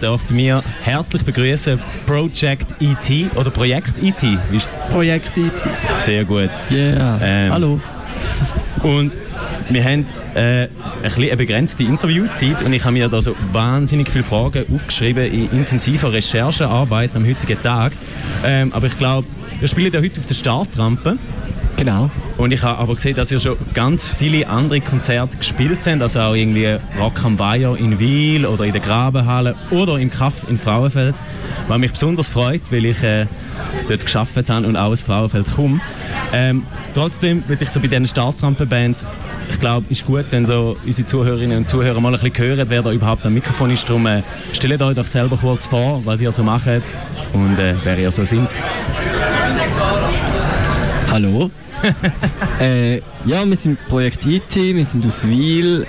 darf mir herzlich begrüßen Project ET oder Projekt ET. Projekt ET. Sehr gut. Yeah. Ähm, Hallo. Und wir haben äh, ein eine begrenzte Interviewzeit und ich habe mir da so wahnsinnig viele Fragen aufgeschrieben in intensiver Recherchearbeit am heutigen Tag. Ähm, aber ich glaube, wir spielen ja heute auf der Startrampe. Genau. Und ich habe aber gesehen, dass ihr schon ganz viele andere Konzerte gespielt habt, also auch irgendwie Rock am Weiher in Wiel oder in der Grabenhalle oder im Kaff in Frauenfeld. Was mich besonders freut, weil ich äh, dort geschafft habe und auch aus Frauenfeld komme. Ähm, trotzdem würde ich so bei diesen Startrampenbands, ich glaube, es ist gut, wenn so unsere Zuhörerinnen und Zuhörer mal ein bisschen hören, wer da überhaupt am Mikrofon ist. Darum äh, stellt euch doch selber kurz vor, was ihr so macht und äh, wer ihr so sind. Hallo. äh, ja, wir sind Projekt IT, wir sind aus Wiel,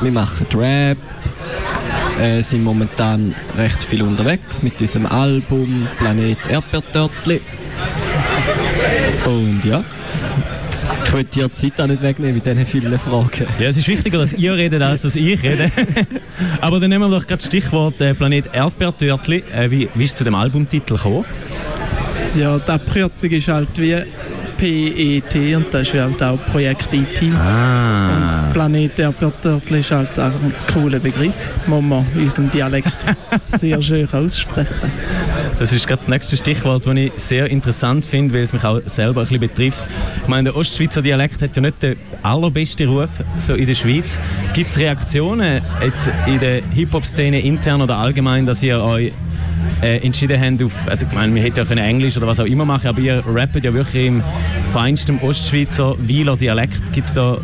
wir machen Rap, äh, sind momentan recht viel unterwegs mit unserem Album Planet Erdbeertörtli. Und ja, ich will dir die Zeit auch nicht wegnehmen mit diesen vielen Fragen. Ja, es ist wichtiger, dass ihr redet, als dass ich rede. Aber dann nehmen wir doch gerade das Stichwort äh, Planet Erdbeertörtli. Äh, wie, wie ist es zu dem Albumtitel gekommen? Ja, die Abkürzung ist halt wie PET und das ist halt auch Projekt IT. Ah. Und Planet Erdbeertörtli ist halt auch ein cooler Begriff, muss man in unserem Dialekt sehr schön aussprechen. Das ist gerade das nächste Stichwort, das ich sehr interessant finde, weil es mich auch selber ein bisschen betrifft. Ich meine, der Ostschweizer Dialekt hat ja nicht den allerbesten Ruf so in der Schweiz. Gibt es Reaktionen jetzt in der Hip-Hop-Szene intern oder allgemein, dass ihr euch äh, entschieden haben auf, also ich meine, wir hätten ja können Englisch oder was auch immer machen, aber ihr rappt ja wirklich im feinsten Ostschweizer Wieler Dialekt. Gibt es da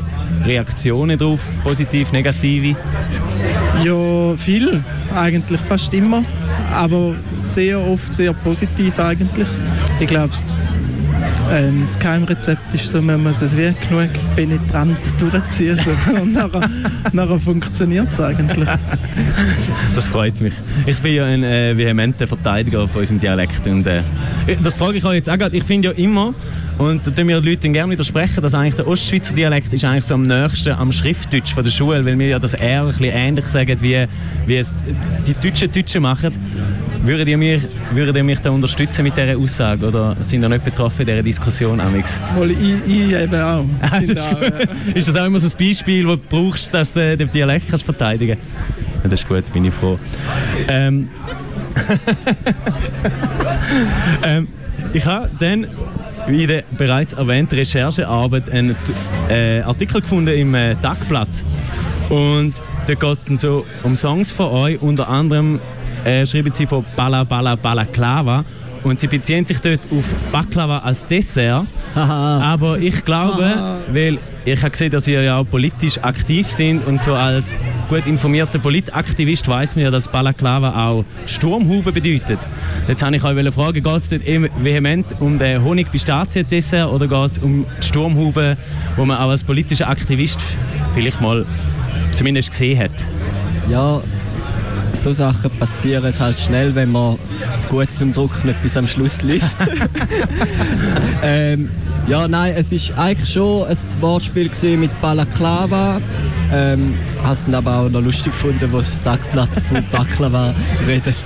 Reaktionen drauf, positiv, negative? Ja, viel, eigentlich fast immer, aber sehr oft sehr positiv eigentlich. Ich glaube, ähm, das Geheimrezept ist so, man muss es wie genug penetrant durchziehen und nachher, nachher funktioniert es eigentlich. Das freut mich. Ich bin ja ein äh, vehementer Verteidiger von unserem Dialekt und äh, das frage ich euch jetzt auch gerade. Ich finde ja immer, und da tun mir Leute gerne widersprechen, dass eigentlich der Ostschweizer Dialekt ist eigentlich so am nächsten am Schriftdeutsch von der Schule, weil wir ja das eher ein bisschen ähnlich sagen, wie, wie es die Deutschen Deutschen machen. Würdet ihr, mich, würdet ihr mich da unterstützen mit dieser Aussage oder sind ihr nicht betroffen in dieser Diskussion, Amix? Mal, ich, ich eben auch. Ah, das ist, auch ja. ist, das auch immer so ein Beispiel, das du brauchst, dass du den Dialekt kannst verteidigen kannst? Ja, das ist gut, bin ich froh. Ähm, ähm, ich habe dann wie in der bereits erwähnten Recherchearbeit einen äh, Artikel gefunden im äh, Tagblatt. Und da geht es dann so um Songs von euch, unter anderem äh, schreiben sie von Bala Bala Balaklava und sie beziehen sich dort auf Baklava als Dessert. Aber ich glaube, weil ich habe gesehen, dass ihr ja auch politisch aktiv sind und so als gut informierter Politaktivist weiß man ja, dass Balaklava auch Sturmhaube bedeutet. Jetzt habe ich euch fragen, geht es dort vehement um den Honig-Pistazien-Dessert oder geht es um die Sturmhaube, wo man auch als politischer Aktivist vielleicht mal zumindest gesehen hat? Ja, so Sachen passieren halt schnell, wenn man es gut zum Druck nicht bis am Schluss liest. ähm, ja, nein, es ist eigentlich schon ein Wortspiel mit Balaklava. Ähm, hast du aber auch noch lustig gefunden, wo das Tagblatt von Baklava redet.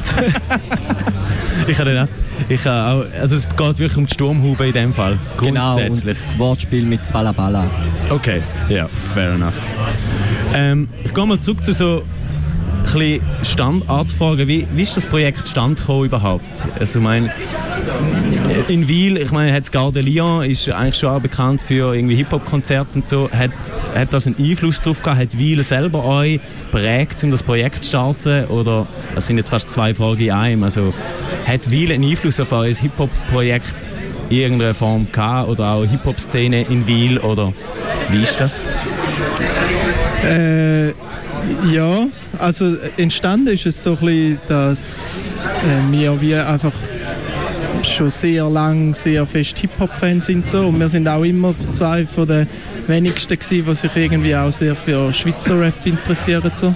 ich habe ich habe auch, also es geht wirklich um die Sturmhaube in dem Fall. Genau, Grundsätzlich. Genau, das Wortspiel mit Balabala. Okay, ja, fair enough. Ähm, ich gehe mal zurück zu so bisschen Standartfragen. Wie, wie ist das Projekt stand überhaupt? Also, ich in Wiel, ich meine, hat Garde Lyon ist eigentlich schon auch bekannt für Hip-Hop-Konzerte und so. Hat, hat das einen Einfluss darauf gehabt? Hat Wiel selber euch prägt, um das Projekt zu starten? Oder, das sind jetzt fast zwei Fragen in einem. Also, hat Wiel einen Einfluss auf euer Hip-Hop-Projekt in irgendeiner Form gehabt? Oder auch Hip-Hop-Szene in Wiel? Oder wie ist das? Äh, ja, also entstanden ist es so ein bisschen, dass äh, wir wie einfach schon sehr lang sehr fest Hip-Hop-Fans sind so und wir sind auch immer zwei von den wenigsten gewesen, die sich irgendwie auch sehr für Schweizer Rap interessieren so.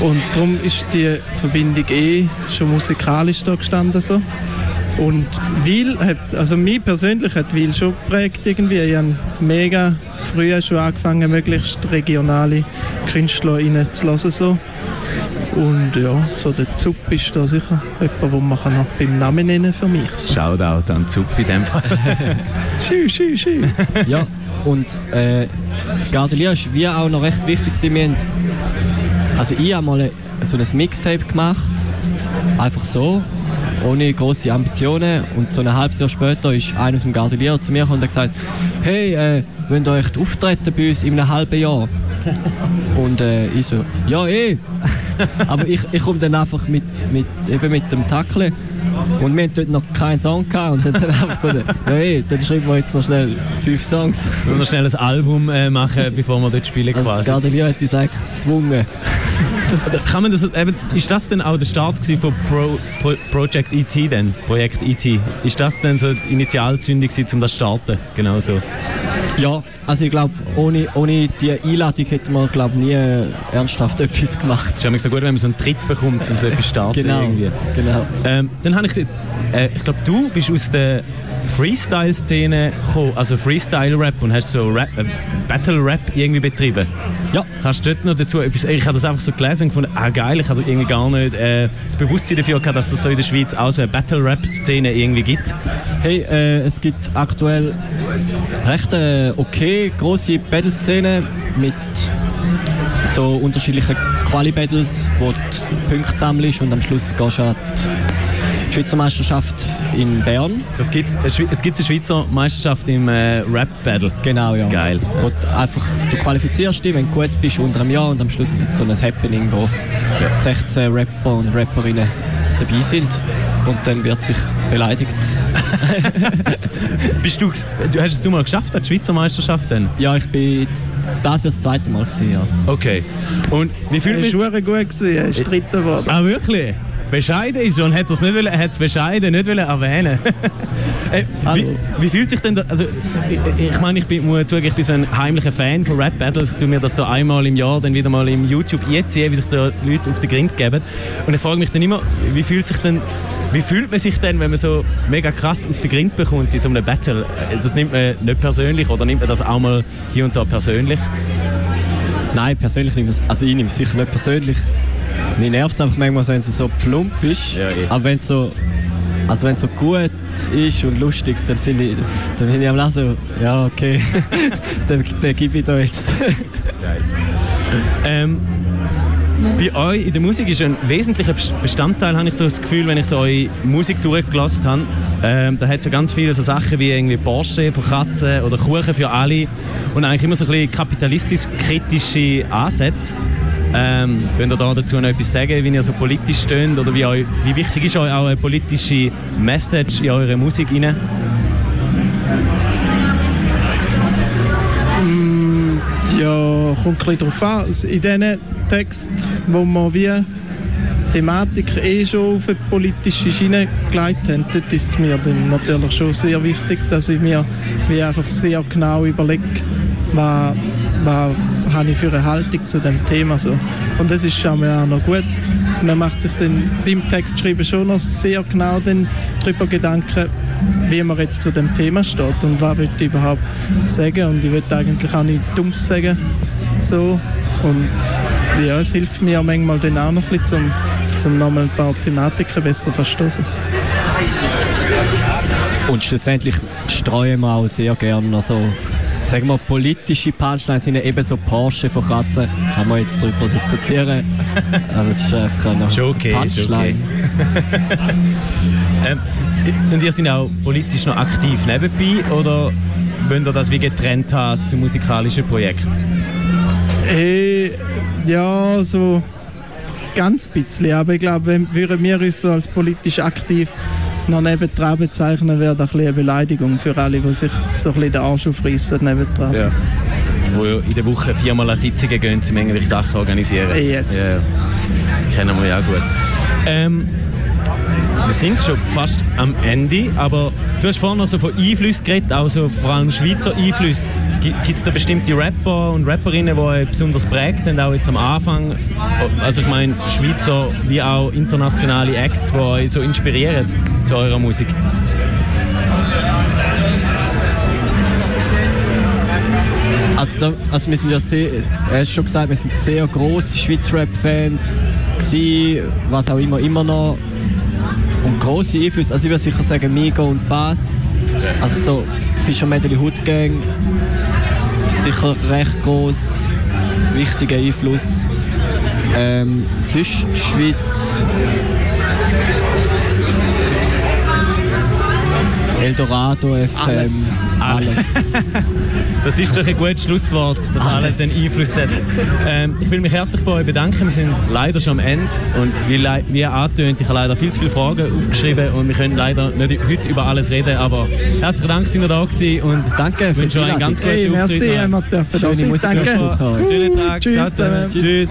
Und darum ist die Verbindung eh schon musikalisch da gestanden so. Und Wil hat, also mich persönlich hat Wil schon geprägt irgendwie. Ich habe mega früh schon angefangen, möglichst regionale Künstler zu hören. So. Und ja, so der Zupp ist da sicher jemand, den man noch beim Namen nennen für mich. Shoutout an Zupp in dem Fall. Schü, schü, schü. Ja, und äh, das Gardelier ist wie auch noch recht wichtig. Wir haben, also ich habe mal so ein Mixtape gemacht, einfach so, ohne große Ambitionen. Und so ein halbes Jahr später ist einer aus dem Gardelier zu mir gekommen und hat gesagt, hey, äh, wollt ihr echt auftreten bei uns in einem halben Jahr? Und äh, ich so, ja eh. Aber ich, ich komme dann einfach mit, mit, eben mit dem Tackle. Und wir hatten dort noch keinen Song gehabt und haben dann einfach gefunden, ja eh, dann schreiben wir jetzt noch schnell fünf Songs. Wir noch schnell ein Album äh, machen, bevor wir dort spielen Also das quasi. Gardelier hat uns eigentlich gezwungen. Kann man das, eben, ist das denn auch der Start von Pro, Pro, Project ET denn? Projekt ET? Ist das denn so die Initialzündung um das zu starten? Genau so. Ja, also ich glaube, ohne, ohne die Einladung hätte man glaub, nie äh, ernsthaft etwas gemacht. Es ist immer so gut, wenn man so einen Tritt bekommt, um so etwas zu starten. Genau, Irgendwie. genau. Ähm, dann habe ich, äh, ich glaube, du bist aus der Freestyle-Szene gekommen, also Freestyle-Rap und hast so Rap, äh, Battle-Rap irgendwie betrieben. Ja. Kannst du dort noch dazu etwas, ich habe das einfach so gelesen und gefunden, ah geil, ich habe irgendwie gar nicht äh, das Bewusstsein dafür gehabt, dass das so in der Schweiz auch so eine Battle-Rap-Szene irgendwie gibt. Hey, äh, es gibt aktuell recht äh, okay große Battle-Szene mit so unterschiedlichen Quali-Battles, wo du Punkte sammelst und am Schluss gehst du die Schweizer Meisterschaft in Bern. Das gibt's, es es gibt eine Schweizer Meisterschaft im äh, Rap-Battle. Genau, ja. Geil. Wo du einfach, du qualifizierst dich, wenn du gut bist, unter einem Jahr und am Schluss gibt es so ein Happening, wo 16 Rapper und Rapperinnen dabei sind und dann wird sich beleidigt. Bist du, du hast es du mal geschafft, an die Schweizer Meisterschaft dann? Ja, ich bin das das zweite Mal gewesen, ja. Okay. Und wie fühlt Er mich... war gut, gewesen, er ist Dritter geworden. Ah, wirklich? Bescheiden ist und hat es nicht wollen, hat es bescheiden nicht wollen erwähnen. äh, wie, wie fühlt sich denn das, also ich, ich meine, ich bin, muss zugeben, ich bin so ein heimlicher Fan von Rap Battles. Ich tue mir das so einmal im Jahr dann wieder mal im YouTube einziehen, wie sich da Leute auf den Grind geben. Und ich frage mich dann immer, wie fühlt sich denn wie fühlt man sich denn, wenn man so mega krass auf den Grind bekommt in so einem Battle? Das nimmt man nicht persönlich oder nimmt man das auch mal hier und da persönlich? Nein, persönlich ich es, also ich nehme es sicher nicht persönlich. Mir nervt es einfach manchmal, wenn es so plump ist. Ja, eh. Aber wenn es so, also wenn so gut ist und lustig, dann finde ich, dann finde ich am Lassen, ja okay, dann, dann gebe ich da jetzt. Ähm, bei euch in der Musik ist ein wesentlicher Bes- Bestandteil, habe ich so das Gefühl, wenn ich so eure Musik durchgelassen habe. Ähm, da hat es ja ganz viele so Sachen wie irgendwie Porsche von Katzen oder Kuchen für alle und eigentlich immer so ein bisschen kapitalistisch-kritische Ansätze. Ähm, könnt ihr da dazu noch etwas sagen, wie ihr so politisch steht oder wie, euch, wie wichtig ist euch auch eine politische Message in eure Musik rein? Ja, kommt ein bisschen darauf an. Also In diesen Texten, wo wir wie die Thematik eh schon auf eine politische Schiene gelegt haben, dort ist es mir dann natürlich schon sehr wichtig, dass ich mir wie einfach sehr genau überlege, was, was habe ich für eine Haltung zu dem Thema. So. Und das ist schon auch noch gut. Man macht sich dann beim Textschreiben schon noch sehr genau darüber Gedanken, wie man jetzt zu dem Thema steht und was will ich überhaupt sagen. Und ich will eigentlich auch nichts Dummes sagen. So. Und ja, es hilft mir manchmal dann auch noch ein bisschen, zum nochmal ein paar Thematiken besser verstehen. Und schlussendlich streuen wir auch sehr gerne so, sagen wir, politische Punchlines sind ja eben so Porsche von Katzen. Kann man jetzt darüber diskutieren. Aber es ist einfach Schon okay, schon okay. Punchline. Ähm, und ihr seid auch politisch noch aktiv nebenbei oder wollt ihr das wie getrennt haben zum musikalischen Projekt? Hey, ja, so ganz bisschen. Aber ich glaube, wenn würden wir uns so als politisch aktiv noch nebendran bezeichnen, wäre das ein eine Beleidigung für alle, die sich so ein bisschen den Arsch aufreißen nebendran. Ja. Wo in der Woche viermal an Sitzungen gehen, um irgendwelche Sachen zu organisieren. Yes. Ja. Kennen wir ja auch gut. Ähm, wir sind schon fast am Ende, aber du hast vorhin noch so von Einflüssen geredet, auch so vor allem Schweizer Einflüsse. Gibt es da bestimmte Rapper und Rapperinnen, die euch besonders prägt haben, auch jetzt am Anfang? Also ich meine Schweizer wie auch internationale Acts, die euch so inspirieren zu eurer Musik? Also, da, also wir sind ja sehr, er hat schon gesagt, wir sind sehr grosse Schweizer Rap-Fans. was auch immer, immer noch. Und grosse Einflüsse, also ich würde sicher sagen Migo und Bass, also so Fischer Medley Hood Gang, ist sicher recht groß, wichtiger Einfluss. Ähm, sonst Schweiz. Eldorado FM. Alles. Alles. Das ist doch ein gutes Schlusswort, dass alles einen Einfluss hat. Ähm, ich will mich herzlich bei euch bedanken. Wir sind leider schon am Ende. Und wie, wie angetönt, ich habe leider viel zu viele Fragen aufgeschrieben und wir können leider nicht heute über alles reden. Aber herzlichen Dank, sind ihr da gewesen und Danke ich für wünsche euch einen ganz guten Hey, merci, Auftritt. haben wir dürfen da sein. Danke. Schönen Tag. Tschüss Ciao zusammen. Tschüss.